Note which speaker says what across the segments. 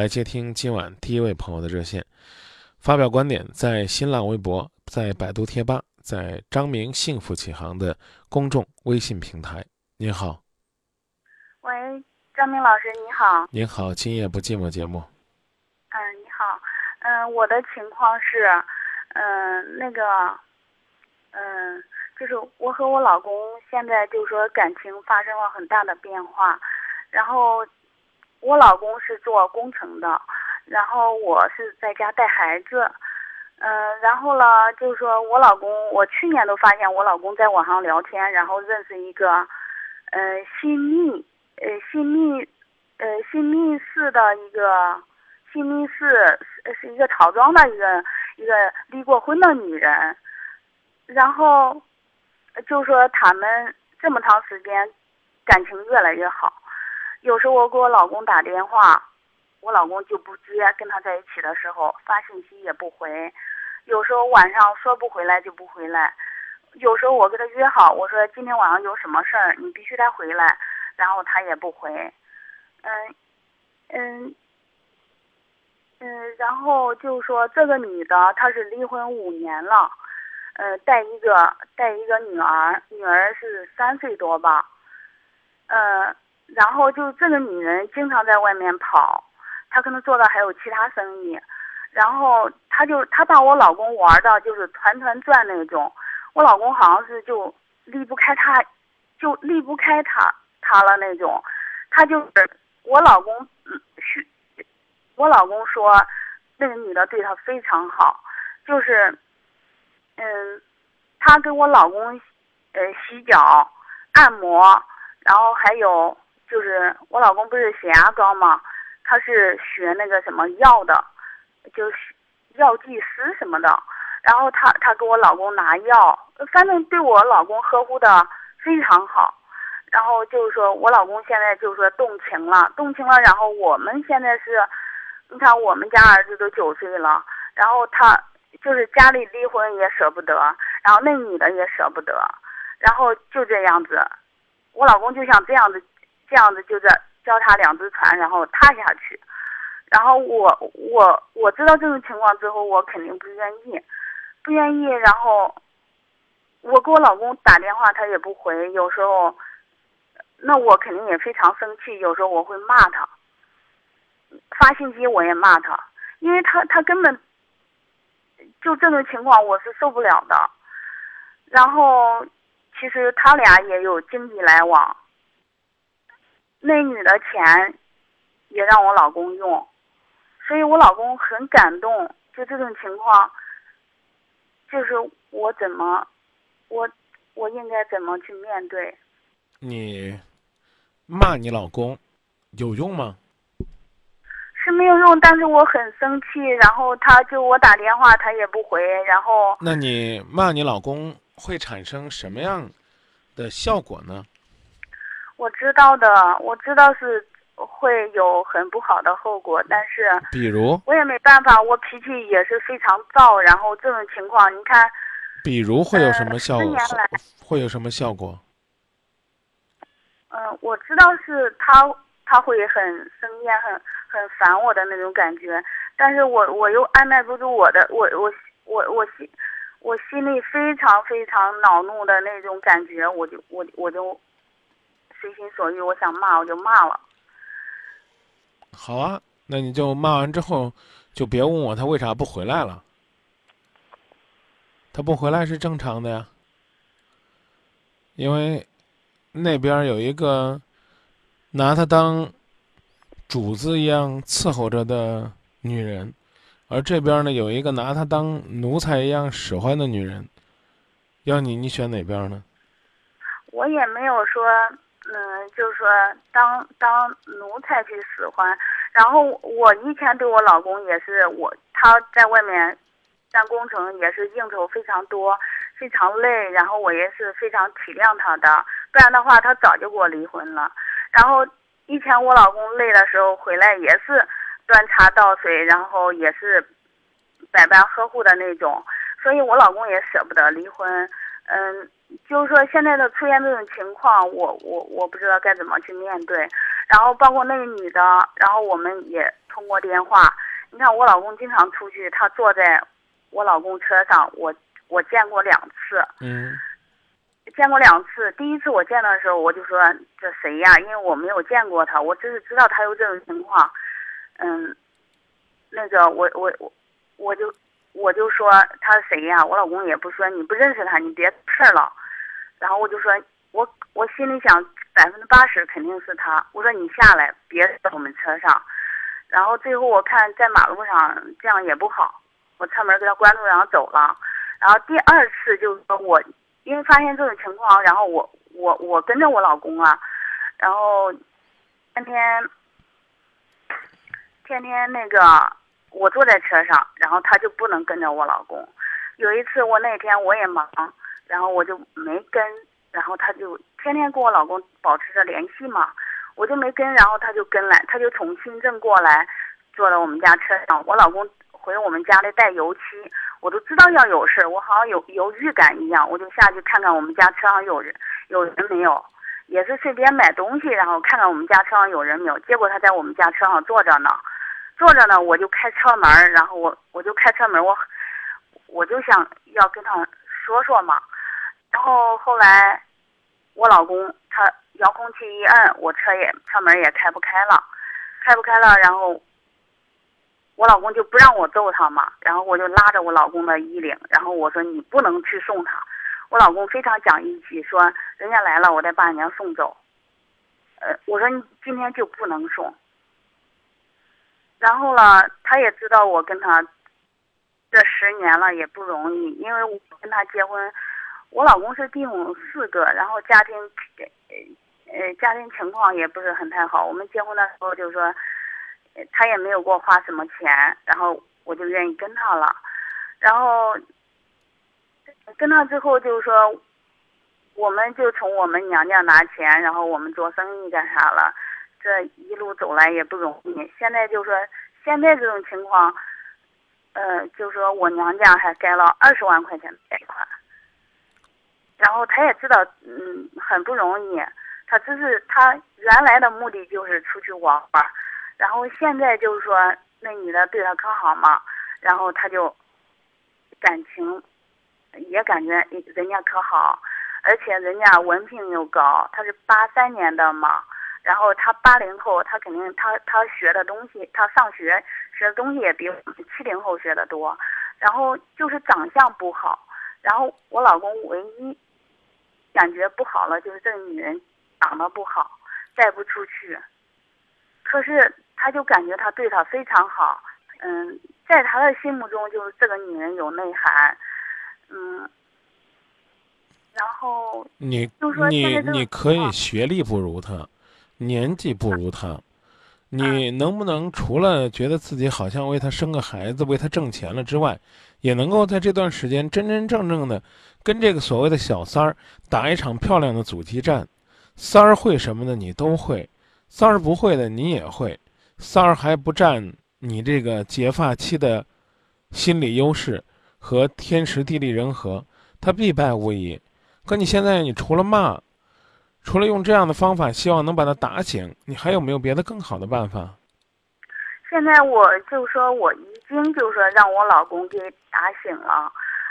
Speaker 1: 来接听今晚第一位朋友的热线，发表观点，在新浪微博、在百度贴吧、在张明幸福启航的公众微信平台。您好，
Speaker 2: 喂，张明老师，你好。
Speaker 1: 您好，今夜不寂寞节目。
Speaker 2: 嗯，你好。嗯，我的情况是，嗯，那个，嗯，就是我和我老公现在就是说感情发生了很大的变化，然后。我老公是做工程的，然后我是在家带孩子，嗯，然后呢，就是说我老公，我去年都发现我老公在网上聊天，然后认识一个，嗯，新密，呃，新密，呃，新密市的一个，新密市是一个曹庄的一个一个离过婚的女人，然后，就说他们这么长时间，感情越来越好。有时候我给我老公打电话，我老公就不接，跟他在一起的时候发信息也不回。有时候晚上说不回来就不回来。有时候我跟他约好，我说今天晚上有什么事儿，你必须得回来，然后他也不回。嗯，嗯，嗯，然后就说这个女的她是离婚五年了，呃，带一个带一个女儿，女儿是三岁多吧，呃。然后就这个女人经常在外面跑，她可能做的还有其他生意，然后她就她把我老公玩的就是团团转那种，我老公好像是就离不开她，就离不开她她了那种，她就是我老公，是，我老公说那个女的对他非常好，就是，嗯，他给我老公，呃洗脚、按摩，然后还有。就是我老公不是血压高吗？他是学那个什么药的，就是药剂师什么的。然后他他给我老公拿药，反正对我老公呵护的非常好。然后就是说我老公现在就是说动情了，动情了。然后我们现在是，你看我们家儿子都九岁了，然后他就是家里离婚也舍不得，然后那女的也舍不得，然后就这样子，我老公就想这样子。这样子就在脚踏两只船，然后踏下去。然后我我我知道这种情况之后，我肯定不愿意，不愿意。然后我给我老公打电话，他也不回。有时候，那我肯定也非常生气。有时候我会骂他，发信息我也骂他，因为他他根本就这种情况，我是受不了的。然后其实他俩也有经济来往。那女的钱也让我老公用，所以我老公很感动。就这种情况，就是我怎么，我我应该怎么去面对？
Speaker 1: 你骂你老公有用吗？
Speaker 2: 是没有用，但是我很生气。然后他就我打电话，他也不回。然后
Speaker 1: 那你骂你老公会产生什么样的效果呢？
Speaker 2: 我知道的，我知道是会有很不好的后果，但是
Speaker 1: 比如
Speaker 2: 我也没办法，我脾气也是非常躁，然后这种情况，你看，
Speaker 1: 比如会有什么效果？会有什么效果？
Speaker 2: 嗯，我知道是他他会很生厌、很很烦我的那种感觉，但是我我又按耐不住我的，我我我我心我心里非常非常恼怒的那种感觉，我就我我就。随心所欲，我想骂我就骂了。
Speaker 1: 好啊，那你就骂完之后，就别问我他为啥不回来了。他不回来是正常的呀，因为那边有一个拿他当主子一样伺候着的女人，而这边呢有一个拿他当奴才一样使唤的女人。要你，你选哪边呢？
Speaker 2: 我也没有说。嗯，就是说当当奴才去使唤，然后我以前对我老公也是我他在外面干工程也是应酬非常多，非常累，然后我也是非常体谅他的，不然的话他早就跟我离婚了。然后以前我老公累的时候回来也是端茶倒水，然后也是百般呵护的那种，所以我老公也舍不得离婚。嗯，就是说现在的出现这种情况，我我我不知道该怎么去面对。然后包括那个女的，然后我们也通过电话。你看我老公经常出去，他坐在我老公车上，我我见过两次。
Speaker 1: 嗯。
Speaker 2: 见过两次，第一次我见的时候，我就说这谁呀？因为我没有见过他，我只是知道他有这种情况。嗯，那个我我我我就我就说他是谁呀？我老公也不说你不认识他，你别事儿了。然后我就说我我心里想百分之八十肯定是他。我说你下来，别在我们车上。然后最后我看在马路上这样也不好，我车门给他关住，然后走了。然后第二次就是说我。因为发现这种情况，然后我我我跟着我老公啊，然后天天天天那个我坐在车上，然后他就不能跟着我老公。有一次我那天我也忙，然后我就没跟，然后他就天天跟我老公保持着联系嘛，我就没跟，然后他就跟来，他就从深圳过来，坐到我们家车上，我老公。回我们家里带油漆，我都知道要有事，我好像有有预感一样，我就下去看看我们家车上有人有人没有，也是随便买东西，然后看看我们家车上有人没有。结果他在我们家车上坐着呢，坐着呢，我就开车门，然后我我就开车门，我我就想要跟他说说嘛，然后后来我老公他遥控器一按，我车也车门也开不开了，开不开了，然后。我老公就不让我揍他嘛，然后我就拉着我老公的衣领，然后我说你不能去送他。我老公非常讲义气，说人家来了，我再把人家送走。呃，我说你今天就不能送。然后呢，他也知道我跟他这十年了也不容易，因为我跟他结婚，我老公是弟兄四个，然后家庭呃呃家庭情况也不是很太好。我们结婚的时候就是说。他也没有给我花什么钱，然后我就愿意跟他了，然后跟他之后就是说，我们就从我们娘家拿钱，然后我们做生意干啥了，这一路走来也不容易。现在就是说现在这种情况，呃，就是说我娘家还盖了二十万块钱贷款，然后他也知道，嗯，很不容易。他只是他原来的目的就是出去玩玩。然后现在就是说，那女的对他可好嘛，然后他就感情也感觉人家可好，而且人家文凭又高，他是八三年的嘛，然后他八零后，他肯定他他学的东西，他上学学的东西也比我们七零后学的多，然后就是长相不好，然后我老公唯一感觉不好了，就是这个女人长得不好，带不出去，可是。他就感觉他对她非常好，嗯，在他的心目中就是这个女人有内涵，嗯，然后
Speaker 1: 你你你可以学历不如他，年纪不如他，你能不能除了觉得自己好像为他生个孩子为他挣钱了之外，也能够在这段时间真真正正的跟这个所谓的小三儿打一场漂亮的阻击战？三儿会什么的你都会，三儿不会的你也会。三儿还不占你这个结发期的心理优势和天时地利人和，他必败无疑。可你现在，你除了骂，除了用这样的方法，希望能把他打醒，你还有没有别的更好的办法？
Speaker 2: 现在我就说我一经就说让我老公给打醒了，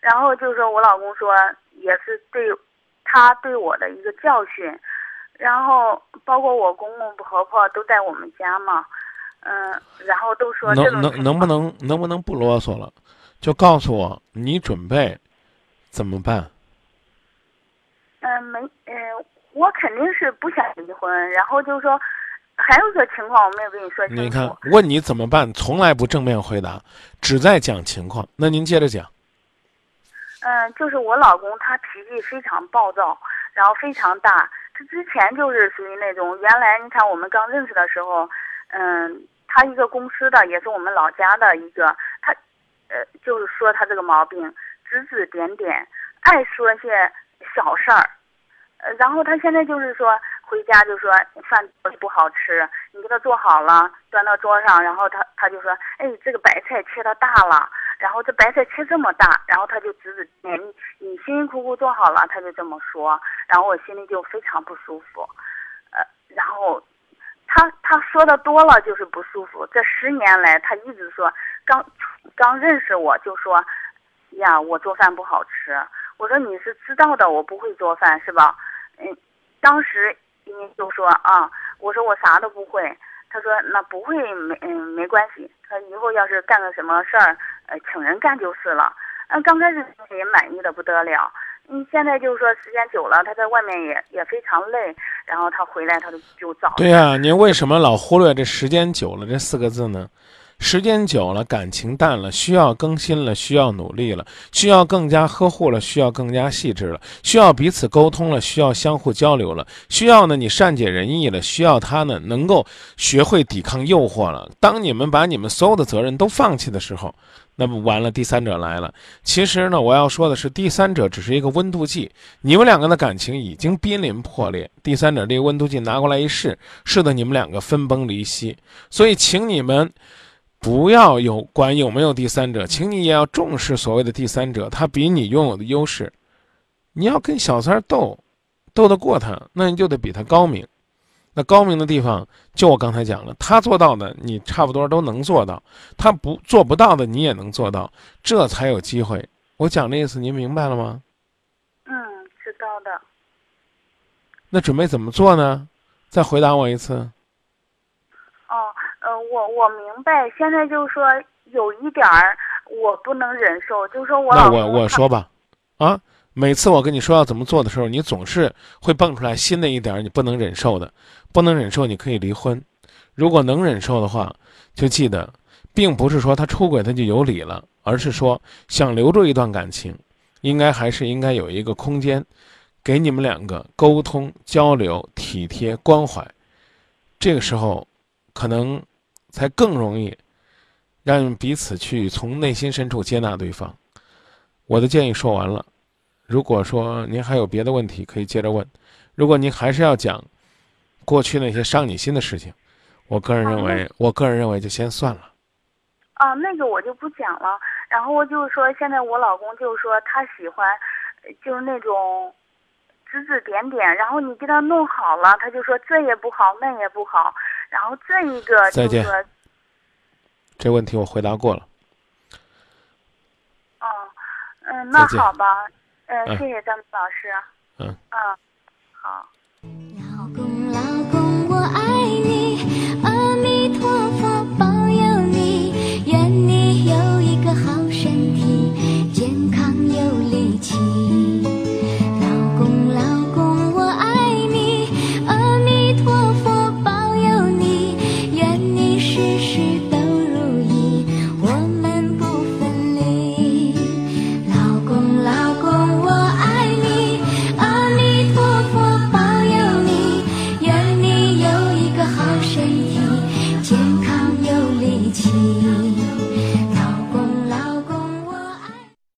Speaker 2: 然后就说我老公说也是对他对我的一个教训，然后包括我公公婆婆都在我们家嘛。嗯，然后都说
Speaker 1: 能能能不能能不能不啰嗦了，就告诉我你准备怎么办？
Speaker 2: 嗯，没，嗯，我肯定是不想离婚。然后就是说，还有一个情况我没有跟你说清楚。
Speaker 1: 你看，问你怎么办，从来不正面回答，只在讲情况。那您接着讲。
Speaker 2: 嗯，就是我老公他脾气非常暴躁，然后非常大。他之前就是属于那种，原来你看我们刚认识的时候。嗯，他一个公司的，也是我们老家的一个，他，呃，就是说他这个毛病，指指点点，爱说些小事儿，呃，然后他现在就是说回家就说饭不好吃，你给他做好了，端到桌上，然后他他就说，哎，这个白菜切的大了，然后这白菜切这么大，然后他就指指点你，你辛辛苦苦做好了，他就这么说，然后我心里就非常不舒服，呃，然后。他他说的多了就是不舒服。这十年来，他一直说，刚刚认识我就说，呀，我做饭不好吃。我说你是知道的，我不会做饭是吧？嗯，当时你就说啊，我说我啥都不会。他说那不会没嗯没关系，他以后要是干个什么事儿，呃，请人干就是了。嗯，刚开始也满意的不得了。嗯，现在就是说时间久了，他在外面也也非常累，然后他回来他就就早。
Speaker 1: 对呀，您为什么老忽略这时间久了这四个字呢？时间久了，感情淡了，需要更新了，需要努力了，需要更加呵护了，需要更加细致了，需要彼此沟通了，需要相互交流了，需要呢你善解人意了，需要他呢能够学会抵抗诱惑了。当你们把你们所有的责任都放弃的时候，那么完了，第三者来了。其实呢，我要说的是，第三者只是一个温度计，你们两个的感情已经濒临破裂，第三者这个温度计拿过来一试，试的你们两个分崩离析。所以，请你们。不要有管有没有第三者，请你也要重视所谓的第三者，他比你拥有的优势。你要跟小三斗，斗得过他，那你就得比他高明。那高明的地方，就我刚才讲了，他做到的，你差不多都能做到；他不做不到的，你也能做到，这才有机会。我讲的意思，您明白了吗？
Speaker 2: 嗯，知道的。
Speaker 1: 那准备怎么做呢？再回答我一次。
Speaker 2: 我我明白，现在就是说有一点儿我不能忍受，就是说我
Speaker 1: 那我我说吧，啊，每次我跟你说要怎么做的时候，你总是会蹦出来新的一点你不能忍受的，不能忍受你可以离婚，如果能忍受的话，就记得，并不是说他出轨他就有理了，而是说想留住一段感情，应该还是应该有一个空间，给你们两个沟通交流、体贴关怀，这个时候，可能。才更容易让彼此去从内心深处接纳对方。我的建议说完了，如果说您还有别的问题，可以接着问。如果您还是要讲过去那些伤你心的事情，我个人认为，我个人认为就先算了。
Speaker 2: 啊，那个我就不讲了。然后我就是说，现在我老公就是说他喜欢，就是那种指指点点。然后你给他弄好了，他就说这也不好，那也不好。然后这一个
Speaker 1: 再见，这问题我回答过了。
Speaker 2: 哦，嗯，那好吧，嗯，谢谢张老师。
Speaker 1: 嗯。
Speaker 2: 嗯，好。